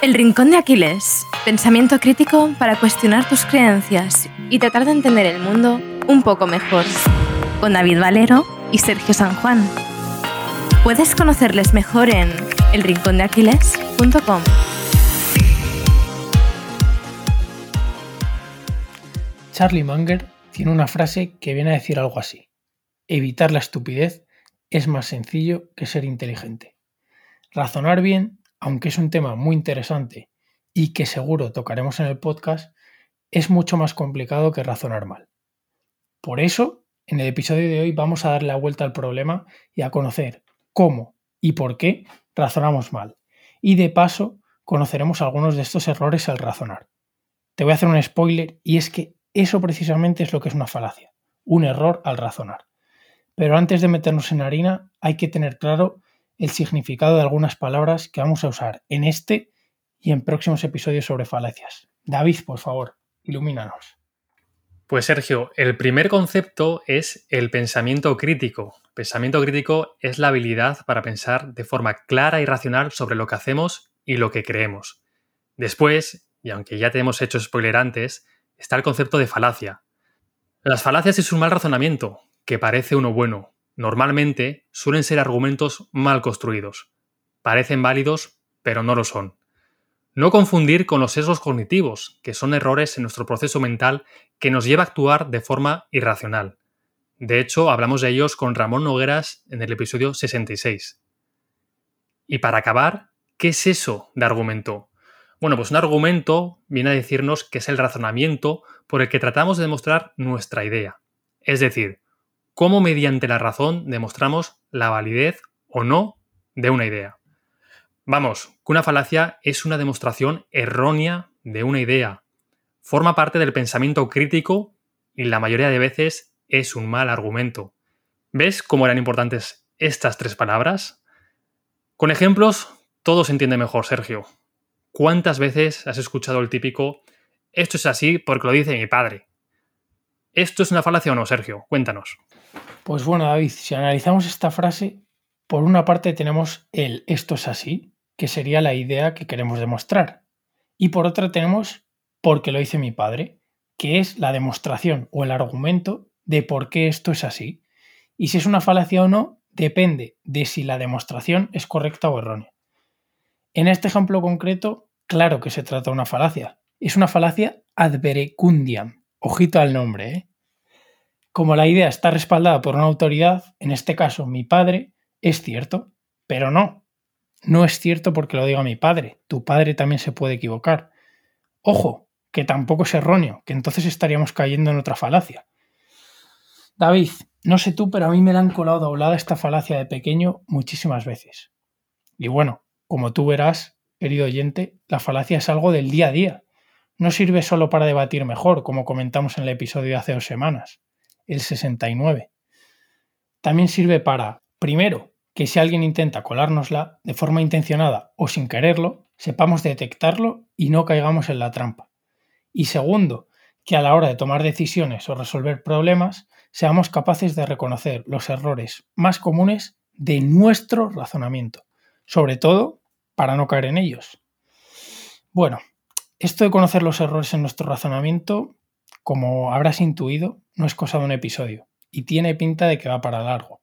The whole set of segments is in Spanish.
El Rincón de Aquiles. Pensamiento crítico para cuestionar tus creencias y tratar de entender el mundo un poco mejor. Con David Valero y Sergio San Juan. Puedes conocerles mejor en elrincondeaquiles.com. Charlie Munger tiene una frase que viene a decir algo así. Evitar la estupidez es más sencillo que ser inteligente. Razonar bien, aunque es un tema muy interesante y que seguro tocaremos en el podcast, es mucho más complicado que razonar mal. Por eso, en el episodio de hoy vamos a dar la vuelta al problema y a conocer cómo y por qué razonamos mal. Y de paso, conoceremos algunos de estos errores al razonar. Te voy a hacer un spoiler y es que eso precisamente es lo que es una falacia, un error al razonar. Pero antes de meternos en harina, hay que tener claro el significado de algunas palabras que vamos a usar en este y en próximos episodios sobre falacias. David, por favor, ilumínanos. Pues Sergio, el primer concepto es el pensamiento crítico. Pensamiento crítico es la habilidad para pensar de forma clara y racional sobre lo que hacemos y lo que creemos. Después, y aunque ya te hemos hecho spoiler antes, está el concepto de falacia. Las falacias es un mal razonamiento, que parece uno bueno. Normalmente suelen ser argumentos mal construidos. Parecen válidos, pero no lo son. No confundir con los sesgos cognitivos, que son errores en nuestro proceso mental que nos lleva a actuar de forma irracional. De hecho, hablamos de ellos con Ramón Nogueras en el episodio 66. Y para acabar, ¿qué es eso de argumento? Bueno, pues un argumento viene a decirnos que es el razonamiento por el que tratamos de demostrar nuestra idea. Es decir, cómo mediante la razón demostramos la validez o no de una idea. Vamos, que una falacia es una demostración errónea de una idea. Forma parte del pensamiento crítico y la mayoría de veces es un mal argumento. ¿Ves cómo eran importantes estas tres palabras? Con ejemplos, todo se entiende mejor, Sergio. ¿Cuántas veces has escuchado el típico esto es así porque lo dice mi padre? ¿Esto es una falacia o no, Sergio? Cuéntanos. Pues bueno, David, si analizamos esta frase, por una parte tenemos el esto es así, que sería la idea que queremos demostrar. Y por otra tenemos porque lo dice mi padre, que es la demostración o el argumento de por qué esto es así. Y si es una falacia o no, depende de si la demostración es correcta o errónea. En este ejemplo concreto, Claro que se trata de una falacia. Es una falacia ad verecundiam. Ojito al nombre, ¿eh? Como la idea está respaldada por una autoridad, en este caso mi padre, es cierto, pero no. No es cierto porque lo diga mi padre. Tu padre también se puede equivocar. Ojo, que tampoco es erróneo, que entonces estaríamos cayendo en otra falacia. David, no sé tú, pero a mí me la han colado doblada esta falacia de pequeño muchísimas veces. Y bueno, como tú verás, querido oyente, la falacia es algo del día a día. No sirve solo para debatir mejor, como comentamos en el episodio de hace dos semanas, el 69. También sirve para, primero, que si alguien intenta colárnosla de forma intencionada o sin quererlo, sepamos detectarlo y no caigamos en la trampa. Y segundo, que a la hora de tomar decisiones o resolver problemas, seamos capaces de reconocer los errores más comunes de nuestro razonamiento, sobre todo para no caer en ellos. Bueno, esto de conocer los errores en nuestro razonamiento, como habrás intuido, no es cosa de un episodio y tiene pinta de que va para largo.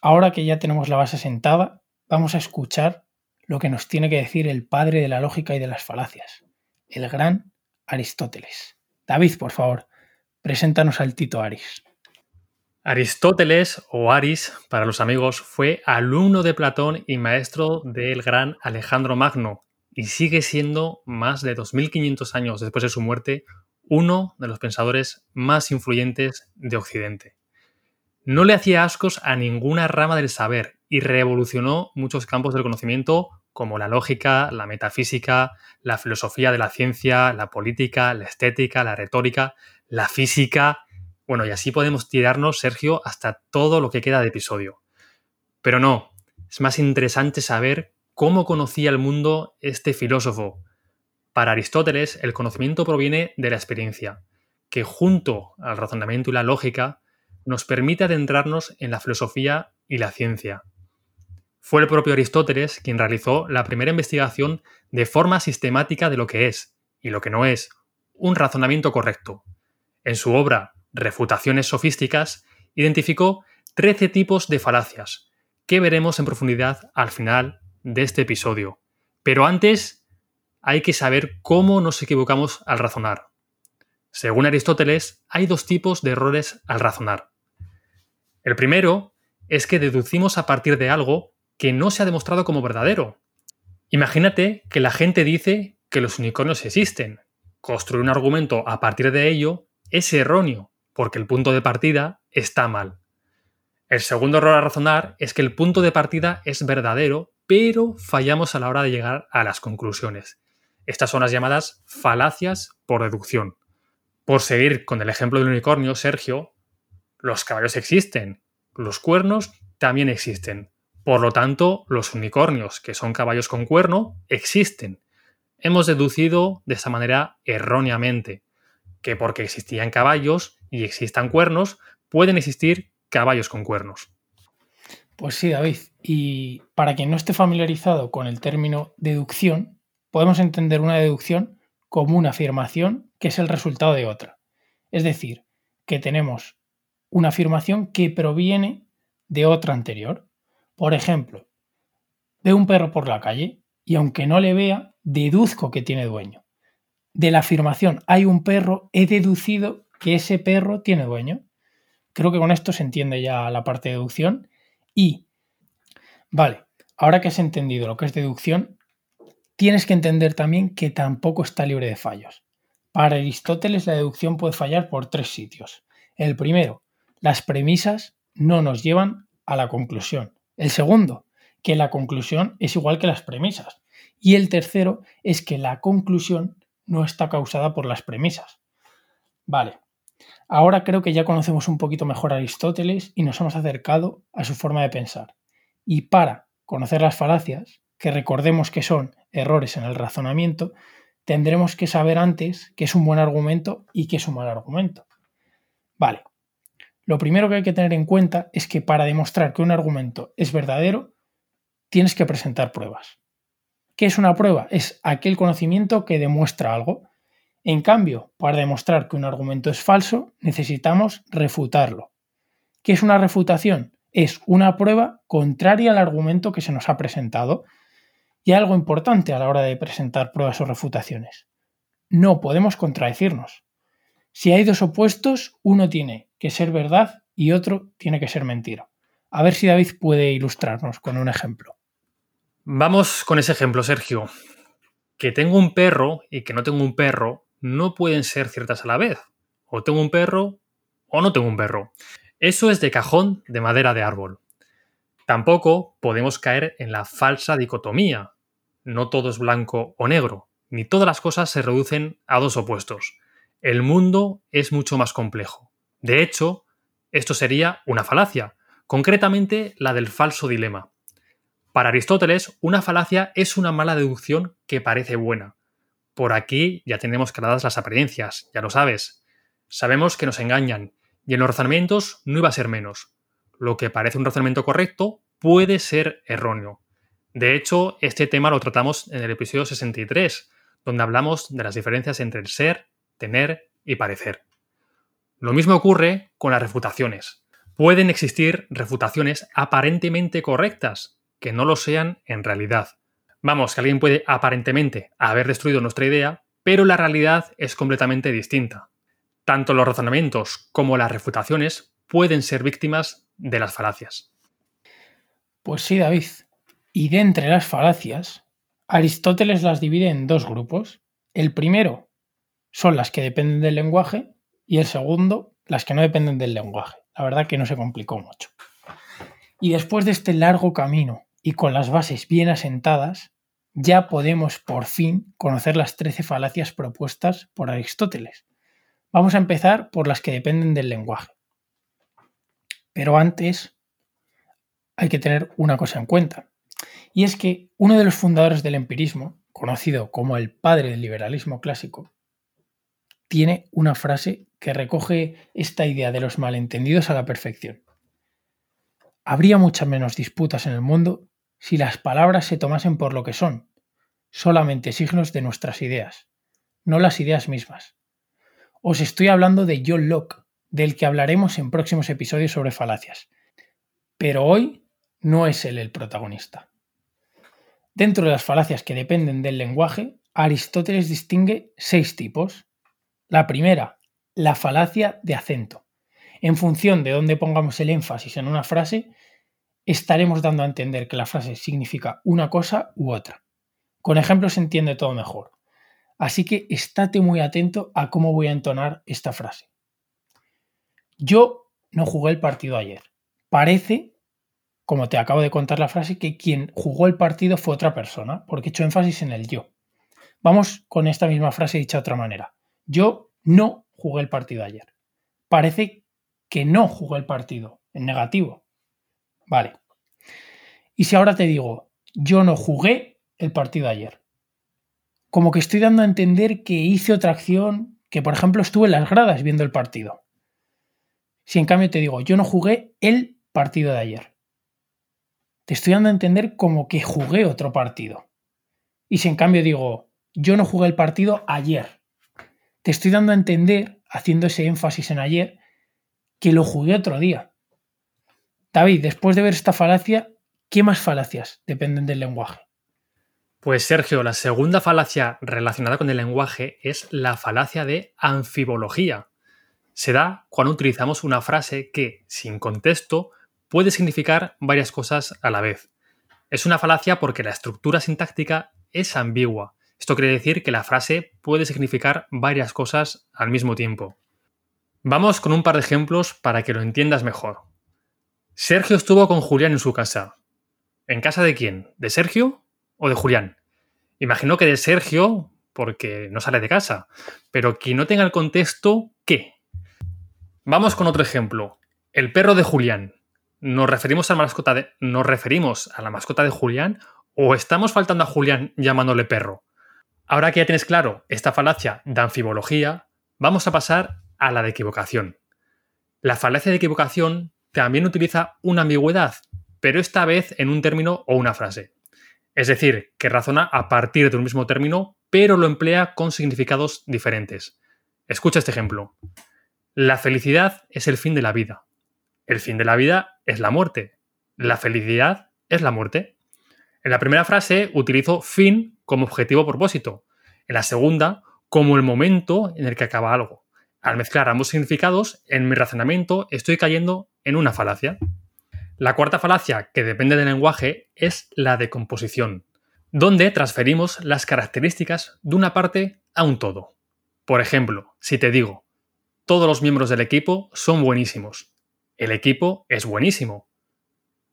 Ahora que ya tenemos la base sentada, vamos a escuchar lo que nos tiene que decir el padre de la lógica y de las falacias, el gran Aristóteles. David, por favor, preséntanos al Tito Aris. Aristóteles, o Aris para los amigos, fue alumno de Platón y maestro del gran Alejandro Magno, y sigue siendo, más de 2500 años después de su muerte, uno de los pensadores más influyentes de Occidente. No le hacía ascos a ninguna rama del saber y revolucionó muchos campos del conocimiento como la lógica, la metafísica, la filosofía de la ciencia, la política, la estética, la retórica, la física, bueno, y así podemos tirarnos, Sergio, hasta todo lo que queda de episodio. Pero no, es más interesante saber cómo conocía el mundo este filósofo. Para Aristóteles, el conocimiento proviene de la experiencia, que junto al razonamiento y la lógica nos permite adentrarnos en la filosofía y la ciencia. Fue el propio Aristóteles quien realizó la primera investigación de forma sistemática de lo que es, y lo que no es, un razonamiento correcto. En su obra Refutaciones sofísticas, identificó 13 tipos de falacias, que veremos en profundidad al final de este episodio. Pero antes hay que saber cómo nos equivocamos al razonar. Según Aristóteles, hay dos tipos de errores al razonar. El primero es que deducimos a partir de algo que no se ha demostrado como verdadero. Imagínate que la gente dice que los unicornios existen. Construir un argumento a partir de ello es erróneo, porque el punto de partida está mal. El segundo error a razonar es que el punto de partida es verdadero, pero fallamos a la hora de llegar a las conclusiones. Estas son las llamadas falacias por deducción. Por seguir con el ejemplo del unicornio, Sergio, los caballos existen, los cuernos también existen. Por lo tanto, los unicornios, que son caballos con cuerno, existen. Hemos deducido de esa manera erróneamente que porque existían caballos y existan cuernos, pueden existir caballos con cuernos. Pues sí, David. Y para quien no esté familiarizado con el término deducción, podemos entender una deducción como una afirmación que es el resultado de otra. Es decir, que tenemos una afirmación que proviene de otra anterior. Por ejemplo, veo un perro por la calle y aunque no le vea, deduzco que tiene dueño. De la afirmación hay un perro, he deducido que ese perro tiene dueño. Creo que con esto se entiende ya la parte de deducción. Y, vale, ahora que has entendido lo que es deducción, tienes que entender también que tampoco está libre de fallos. Para Aristóteles la deducción puede fallar por tres sitios. El primero, las premisas no nos llevan a la conclusión. El segundo, que la conclusión es igual que las premisas. Y el tercero es que la conclusión no está causada por las premisas. Vale, ahora creo que ya conocemos un poquito mejor a Aristóteles y nos hemos acercado a su forma de pensar. Y para conocer las falacias, que recordemos que son errores en el razonamiento, tendremos que saber antes qué es un buen argumento y qué es un mal argumento. Vale, lo primero que hay que tener en cuenta es que para demostrar que un argumento es verdadero, tienes que presentar pruebas. ¿Qué es una prueba? Es aquel conocimiento que demuestra algo. En cambio, para demostrar que un argumento es falso, necesitamos refutarlo. ¿Qué es una refutación? Es una prueba contraria al argumento que se nos ha presentado. Y algo importante a la hora de presentar pruebas o refutaciones. No podemos contradecirnos. Si hay dos opuestos, uno tiene que ser verdad y otro tiene que ser mentira. A ver si David puede ilustrarnos con un ejemplo. Vamos con ese ejemplo, Sergio. Que tengo un perro y que no tengo un perro no pueden ser ciertas a la vez. O tengo un perro o no tengo un perro. Eso es de cajón de madera de árbol. Tampoco podemos caer en la falsa dicotomía. No todo es blanco o negro, ni todas las cosas se reducen a dos opuestos. El mundo es mucho más complejo. De hecho, esto sería una falacia, concretamente la del falso dilema. Para Aristóteles, una falacia es una mala deducción que parece buena. Por aquí ya tenemos claras las apariencias, ya lo sabes. Sabemos que nos engañan, y en los razonamientos no iba a ser menos. Lo que parece un razonamiento correcto puede ser erróneo. De hecho, este tema lo tratamos en el episodio 63, donde hablamos de las diferencias entre el ser, tener y parecer. Lo mismo ocurre con las refutaciones. Pueden existir refutaciones aparentemente correctas, que no lo sean en realidad. Vamos, que alguien puede aparentemente haber destruido nuestra idea, pero la realidad es completamente distinta. Tanto los razonamientos como las refutaciones pueden ser víctimas de las falacias. Pues sí, David. Y de entre las falacias, Aristóteles las divide en dos grupos. El primero son las que dependen del lenguaje y el segundo las que no dependen del lenguaje. La verdad que no se complicó mucho. Y después de este largo camino y con las bases bien asentadas, ya podemos por fin conocer las 13 falacias propuestas por Aristóteles. Vamos a empezar por las que dependen del lenguaje. Pero antes hay que tener una cosa en cuenta, y es que uno de los fundadores del empirismo, conocido como el padre del liberalismo clásico, tiene una frase que recoge esta idea de los malentendidos a la perfección. Habría muchas menos disputas en el mundo si las palabras se tomasen por lo que son, solamente signos de nuestras ideas, no las ideas mismas. Os estoy hablando de John Locke, del que hablaremos en próximos episodios sobre falacias. Pero hoy no es él el protagonista. Dentro de las falacias que dependen del lenguaje, Aristóteles distingue seis tipos. La primera, la falacia de acento. En función de dónde pongamos el énfasis en una frase, estaremos dando a entender que la frase significa una cosa u otra. Con ejemplos se entiende todo mejor. Así que estate muy atento a cómo voy a entonar esta frase. Yo no jugué el partido ayer. Parece, como te acabo de contar la frase, que quien jugó el partido fue otra persona, porque he hecho énfasis en el yo. Vamos con esta misma frase dicha de otra manera. Yo no jugué el partido ayer. Parece que no jugué el partido, en negativo. Vale. Y si ahora te digo, yo no jugué el partido ayer. Como que estoy dando a entender que hice otra acción, que por ejemplo estuve en las gradas viendo el partido. Si en cambio te digo, yo no jugué el partido de ayer. Te estoy dando a entender como que jugué otro partido. Y si en cambio digo, yo no jugué el partido ayer. Te estoy dando a entender, haciendo ese énfasis en ayer, que lo jugué otro día. David, después de ver esta falacia, ¿qué más falacias dependen del lenguaje? Pues Sergio, la segunda falacia relacionada con el lenguaje es la falacia de anfibología. Se da cuando utilizamos una frase que, sin contexto, puede significar varias cosas a la vez. Es una falacia porque la estructura sintáctica es ambigua. Esto quiere decir que la frase puede significar varias cosas al mismo tiempo. Vamos con un par de ejemplos para que lo entiendas mejor. Sergio estuvo con Julián en su casa. ¿En casa de quién? ¿De Sergio o de Julián? Imagino que de Sergio, porque no sale de casa. Pero quien no tenga el contexto, ¿qué? Vamos con otro ejemplo. El perro de Julián. ¿Nos referimos a la mascota de, ¿nos referimos a la mascota de Julián o estamos faltando a Julián llamándole perro? Ahora que ya tienes claro esta falacia de anfibología, vamos a pasar a la de equivocación. La falacia de equivocación también utiliza una ambigüedad, pero esta vez en un término o una frase. Es decir, que razona a partir de un mismo término, pero lo emplea con significados diferentes. Escucha este ejemplo. La felicidad es el fin de la vida. El fin de la vida es la muerte. La felicidad es la muerte. En la primera frase utilizo fin como objetivo propósito. En la segunda, como el momento en el que acaba algo. Al mezclar ambos significados, en mi razonamiento estoy cayendo en una falacia. La cuarta falacia, que depende del lenguaje, es la de composición, donde transferimos las características de una parte a un todo. Por ejemplo, si te digo, todos los miembros del equipo son buenísimos, el equipo es buenísimo.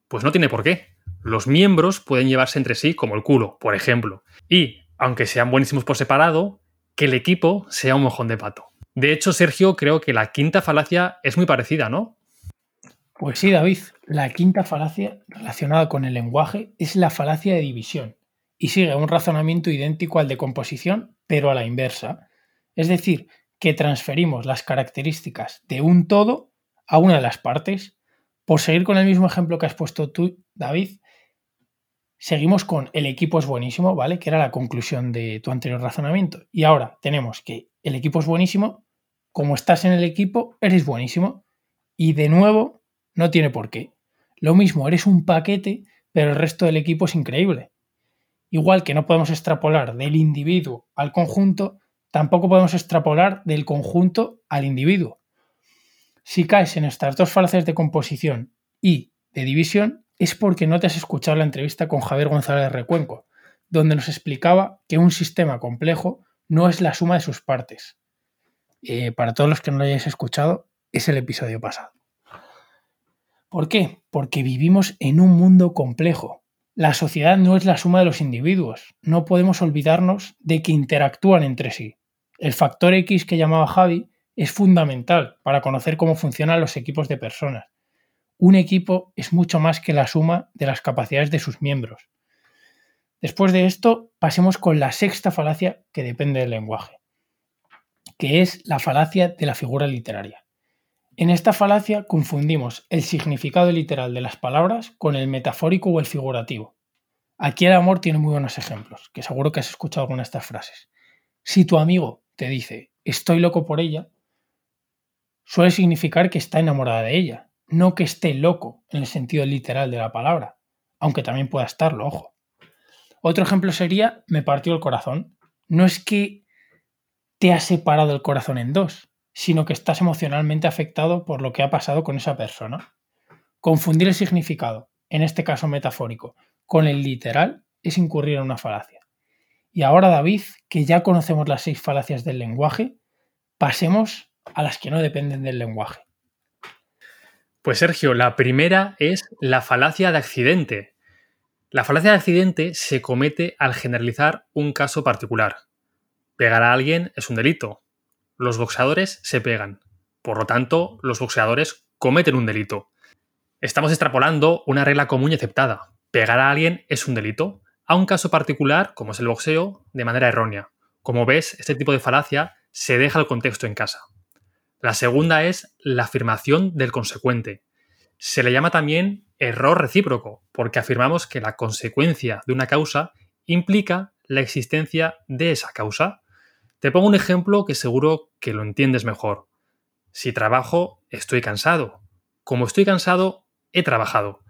Pues no tiene por qué. Los miembros pueden llevarse entre sí como el culo, por ejemplo. Y, aunque sean buenísimos por separado, que el equipo sea un mojón de pato. De hecho, Sergio, creo que la quinta falacia es muy parecida, ¿no? Pues sí, David. La quinta falacia relacionada con el lenguaje es la falacia de división y sigue un razonamiento idéntico al de composición, pero a la inversa. Es decir, que transferimos las características de un todo a una de las partes. Por seguir con el mismo ejemplo que has puesto tú, David, seguimos con el equipo es buenísimo, ¿vale? Que era la conclusión de tu anterior razonamiento. Y ahora tenemos que el equipo es buenísimo como estás en el equipo, eres buenísimo. Y de nuevo, no tiene por qué. Lo mismo, eres un paquete, pero el resto del equipo es increíble. Igual que no podemos extrapolar del individuo al conjunto, tampoco podemos extrapolar del conjunto al individuo. Si caes en estas dos falacias de composición y de división, es porque no te has escuchado la entrevista con Javier González Recuenco, donde nos explicaba que un sistema complejo no es la suma de sus partes, eh, para todos los que no lo hayáis escuchado, es el episodio pasado. ¿Por qué? Porque vivimos en un mundo complejo. La sociedad no es la suma de los individuos. No podemos olvidarnos de que interactúan entre sí. El factor X que llamaba Javi es fundamental para conocer cómo funcionan los equipos de personas. Un equipo es mucho más que la suma de las capacidades de sus miembros. Después de esto, pasemos con la sexta falacia que depende del lenguaje que es la falacia de la figura literaria. En esta falacia confundimos el significado literal de las palabras con el metafórico o el figurativo. Aquí el amor tiene muy buenos ejemplos, que seguro que has escuchado alguna de estas frases. Si tu amigo te dice estoy loco por ella, suele significar que está enamorada de ella, no que esté loco en el sentido literal de la palabra, aunque también pueda estarlo, ojo. Otro ejemplo sería me partió el corazón. No es que te ha separado el corazón en dos, sino que estás emocionalmente afectado por lo que ha pasado con esa persona. Confundir el significado, en este caso metafórico, con el literal es incurrir en una falacia. Y ahora, David, que ya conocemos las seis falacias del lenguaje, pasemos a las que no dependen del lenguaje. Pues Sergio, la primera es la falacia de accidente. La falacia de accidente se comete al generalizar un caso particular. Pegar a alguien es un delito. Los boxeadores se pegan. Por lo tanto, los boxeadores cometen un delito. Estamos extrapolando una regla común y aceptada. Pegar a alguien es un delito, a un caso particular, como es el boxeo, de manera errónea. Como ves, este tipo de falacia se deja el contexto en casa. La segunda es la afirmación del consecuente. Se le llama también error recíproco, porque afirmamos que la consecuencia de una causa implica la existencia de esa causa. Te pongo un ejemplo que seguro que lo entiendes mejor. Si trabajo, estoy cansado. Como estoy cansado, he trabajado.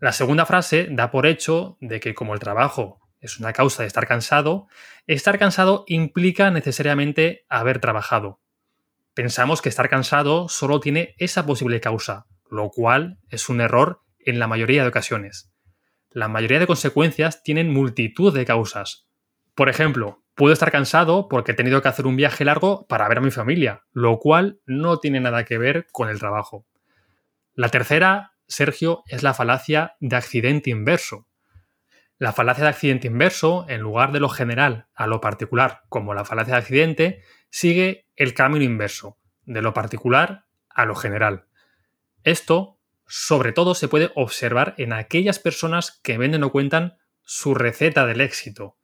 La segunda frase da por hecho de que como el trabajo es una causa de estar cansado, estar cansado implica necesariamente haber trabajado. Pensamos que estar cansado solo tiene esa posible causa, lo cual es un error en la mayoría de ocasiones. La mayoría de consecuencias tienen multitud de causas. Por ejemplo, puedo estar cansado porque he tenido que hacer un viaje largo para ver a mi familia, lo cual no tiene nada que ver con el trabajo. La tercera, Sergio, es la falacia de accidente inverso. La falacia de accidente inverso, en lugar de lo general a lo particular, como la falacia de accidente, sigue el camino inverso, de lo particular a lo general. Esto, sobre todo, se puede observar en aquellas personas que venden o cuentan su receta del éxito.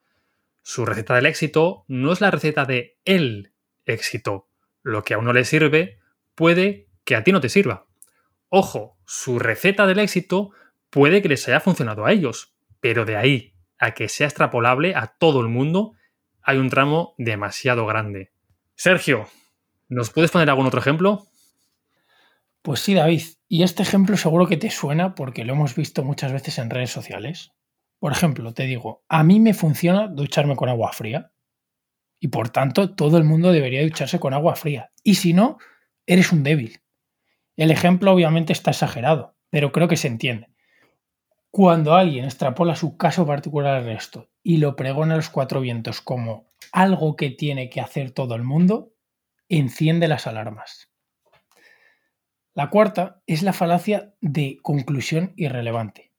Su receta del éxito no es la receta de el éxito. Lo que a uno le sirve puede que a ti no te sirva. Ojo, su receta del éxito puede que les haya funcionado a ellos, pero de ahí a que sea extrapolable a todo el mundo hay un tramo demasiado grande. Sergio, ¿nos puedes poner algún otro ejemplo? Pues sí, David. Y este ejemplo seguro que te suena porque lo hemos visto muchas veces en redes sociales. Por ejemplo, te digo, a mí me funciona ducharme con agua fría. Y por tanto, todo el mundo debería ducharse con agua fría. Y si no, eres un débil. El ejemplo obviamente está exagerado, pero creo que se entiende. Cuando alguien extrapola su caso particular al resto y lo pregona a los cuatro vientos como algo que tiene que hacer todo el mundo, enciende las alarmas. La cuarta es la falacia de conclusión irrelevante.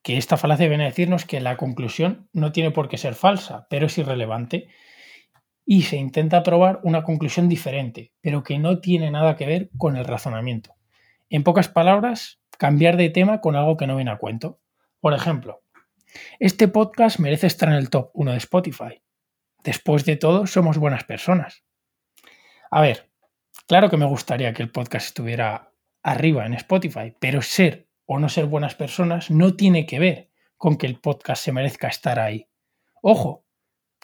Que esta falacia viene a decirnos que la conclusión no tiene por qué ser falsa, pero es irrelevante. Y se intenta probar una conclusión diferente, pero que no tiene nada que ver con el razonamiento. En pocas palabras, cambiar de tema con algo que no viene a cuento. Por ejemplo, este podcast merece estar en el top 1 de Spotify. Después de todo, somos buenas personas. A ver, Claro que me gustaría que el podcast estuviera arriba en Spotify, pero ser o no ser buenas personas no tiene que ver con que el podcast se merezca estar ahí. Ojo,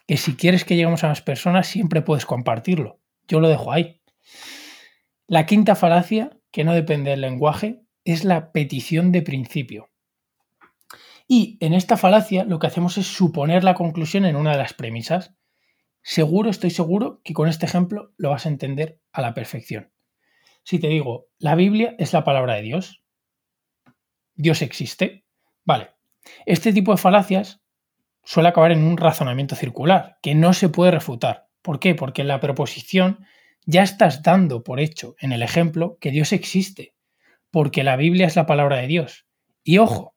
que si quieres que lleguemos a más personas siempre puedes compartirlo. Yo lo dejo ahí. La quinta falacia, que no depende del lenguaje, es la petición de principio. Y en esta falacia lo que hacemos es suponer la conclusión en una de las premisas. Seguro, estoy seguro que con este ejemplo lo vas a entender a la perfección. Si te digo, la Biblia es la palabra de Dios, Dios existe, vale. Este tipo de falacias suele acabar en un razonamiento circular, que no se puede refutar. ¿Por qué? Porque en la proposición ya estás dando por hecho en el ejemplo que Dios existe, porque la Biblia es la palabra de Dios. Y ojo,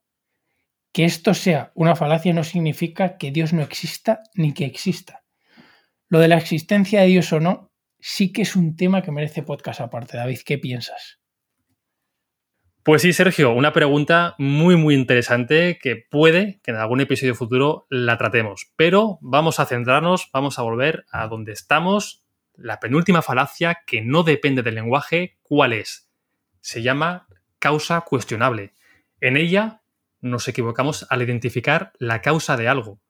que esto sea una falacia no significa que Dios no exista ni que exista. Lo de la existencia de Dios o no sí que es un tema que merece podcast aparte. David, ¿qué piensas? Pues sí, Sergio, una pregunta muy, muy interesante que puede que en algún episodio futuro la tratemos. Pero vamos a centrarnos, vamos a volver a donde estamos. La penúltima falacia que no depende del lenguaje, ¿cuál es? Se llama causa cuestionable. En ella, nos equivocamos al identificar la causa de algo.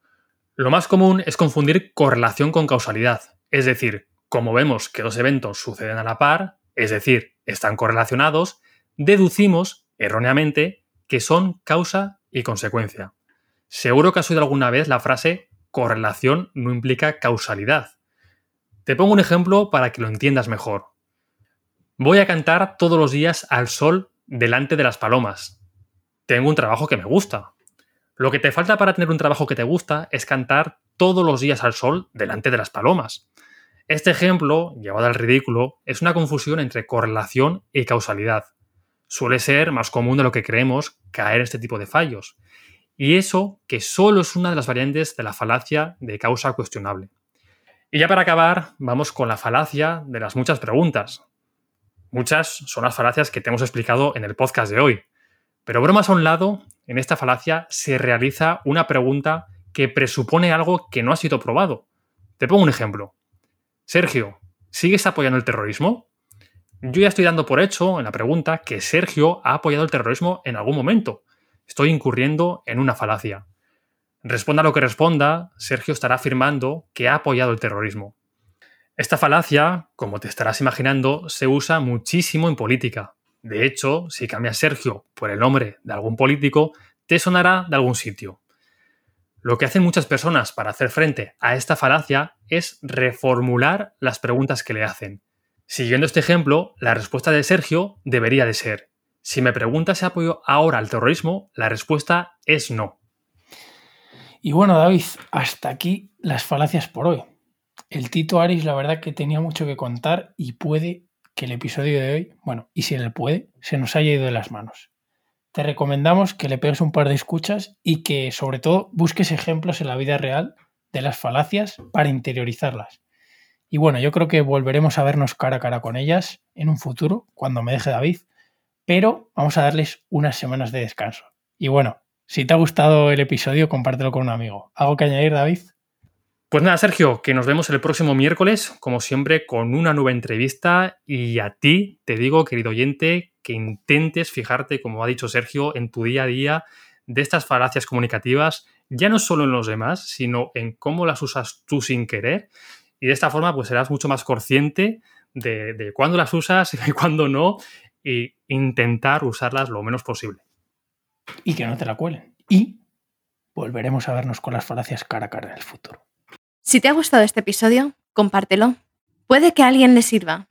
Lo más común es confundir correlación con causalidad, es decir, como vemos que dos eventos suceden a la par, es decir, están correlacionados, deducimos erróneamente que son causa y consecuencia. Seguro que has oído alguna vez la frase correlación no implica causalidad. Te pongo un ejemplo para que lo entiendas mejor. Voy a cantar todos los días al sol delante de las palomas. Tengo un trabajo que me gusta. Lo que te falta para tener un trabajo que te gusta es cantar todos los días al sol delante de las palomas. Este ejemplo, llevado al ridículo, es una confusión entre correlación y causalidad. Suele ser más común de lo que creemos caer este tipo de fallos. Y eso que solo es una de las variantes de la falacia de causa cuestionable. Y ya para acabar, vamos con la falacia de las muchas preguntas. Muchas son las falacias que te hemos explicado en el podcast de hoy. Pero bromas a un lado, en esta falacia se realiza una pregunta que presupone algo que no ha sido probado. Te pongo un ejemplo. Sergio, ¿sigues apoyando el terrorismo? Yo ya estoy dando por hecho en la pregunta que Sergio ha apoyado el terrorismo en algún momento. Estoy incurriendo en una falacia. Responda lo que responda, Sergio estará afirmando que ha apoyado el terrorismo. Esta falacia, como te estarás imaginando, se usa muchísimo en política. De hecho, si cambias Sergio por el nombre de algún político, te sonará de algún sitio. Lo que hacen muchas personas para hacer frente a esta falacia es reformular las preguntas que le hacen. Siguiendo este ejemplo, la respuesta de Sergio debería de ser, si me preguntas si apoyo ahora al terrorismo, la respuesta es no. Y bueno, David, hasta aquí las falacias por hoy. El Tito Aris, la verdad que tenía mucho que contar y puede que el episodio de hoy, bueno, y si él puede, se nos haya ido de las manos te recomendamos que le pegues un par de escuchas y que sobre todo busques ejemplos en la vida real de las falacias para interiorizarlas. Y bueno, yo creo que volveremos a vernos cara a cara con ellas en un futuro, cuando me deje David, pero vamos a darles unas semanas de descanso. Y bueno, si te ha gustado el episodio, compártelo con un amigo. ¿Algo que añadir, David? Pues nada, Sergio, que nos vemos el próximo miércoles, como siempre, con una nueva entrevista. Y a ti te digo, querido oyente, que intentes fijarte, como ha dicho Sergio, en tu día a día de estas falacias comunicativas, ya no solo en los demás, sino en cómo las usas tú sin querer. Y de esta forma, pues serás mucho más consciente de, de cuándo las usas y cuándo no, e intentar usarlas lo menos posible. Y que no te la cuelen. Y volveremos a vernos con las falacias cara a cara en el futuro. Si te ha gustado este episodio, compártelo. Puede que a alguien le sirva.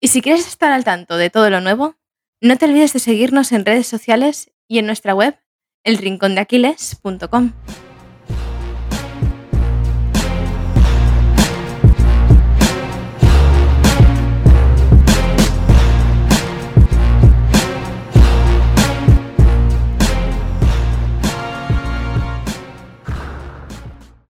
Y si quieres estar al tanto de todo lo nuevo, no te olvides de seguirnos en redes sociales y en nuestra web, elrincondeaquiles.com.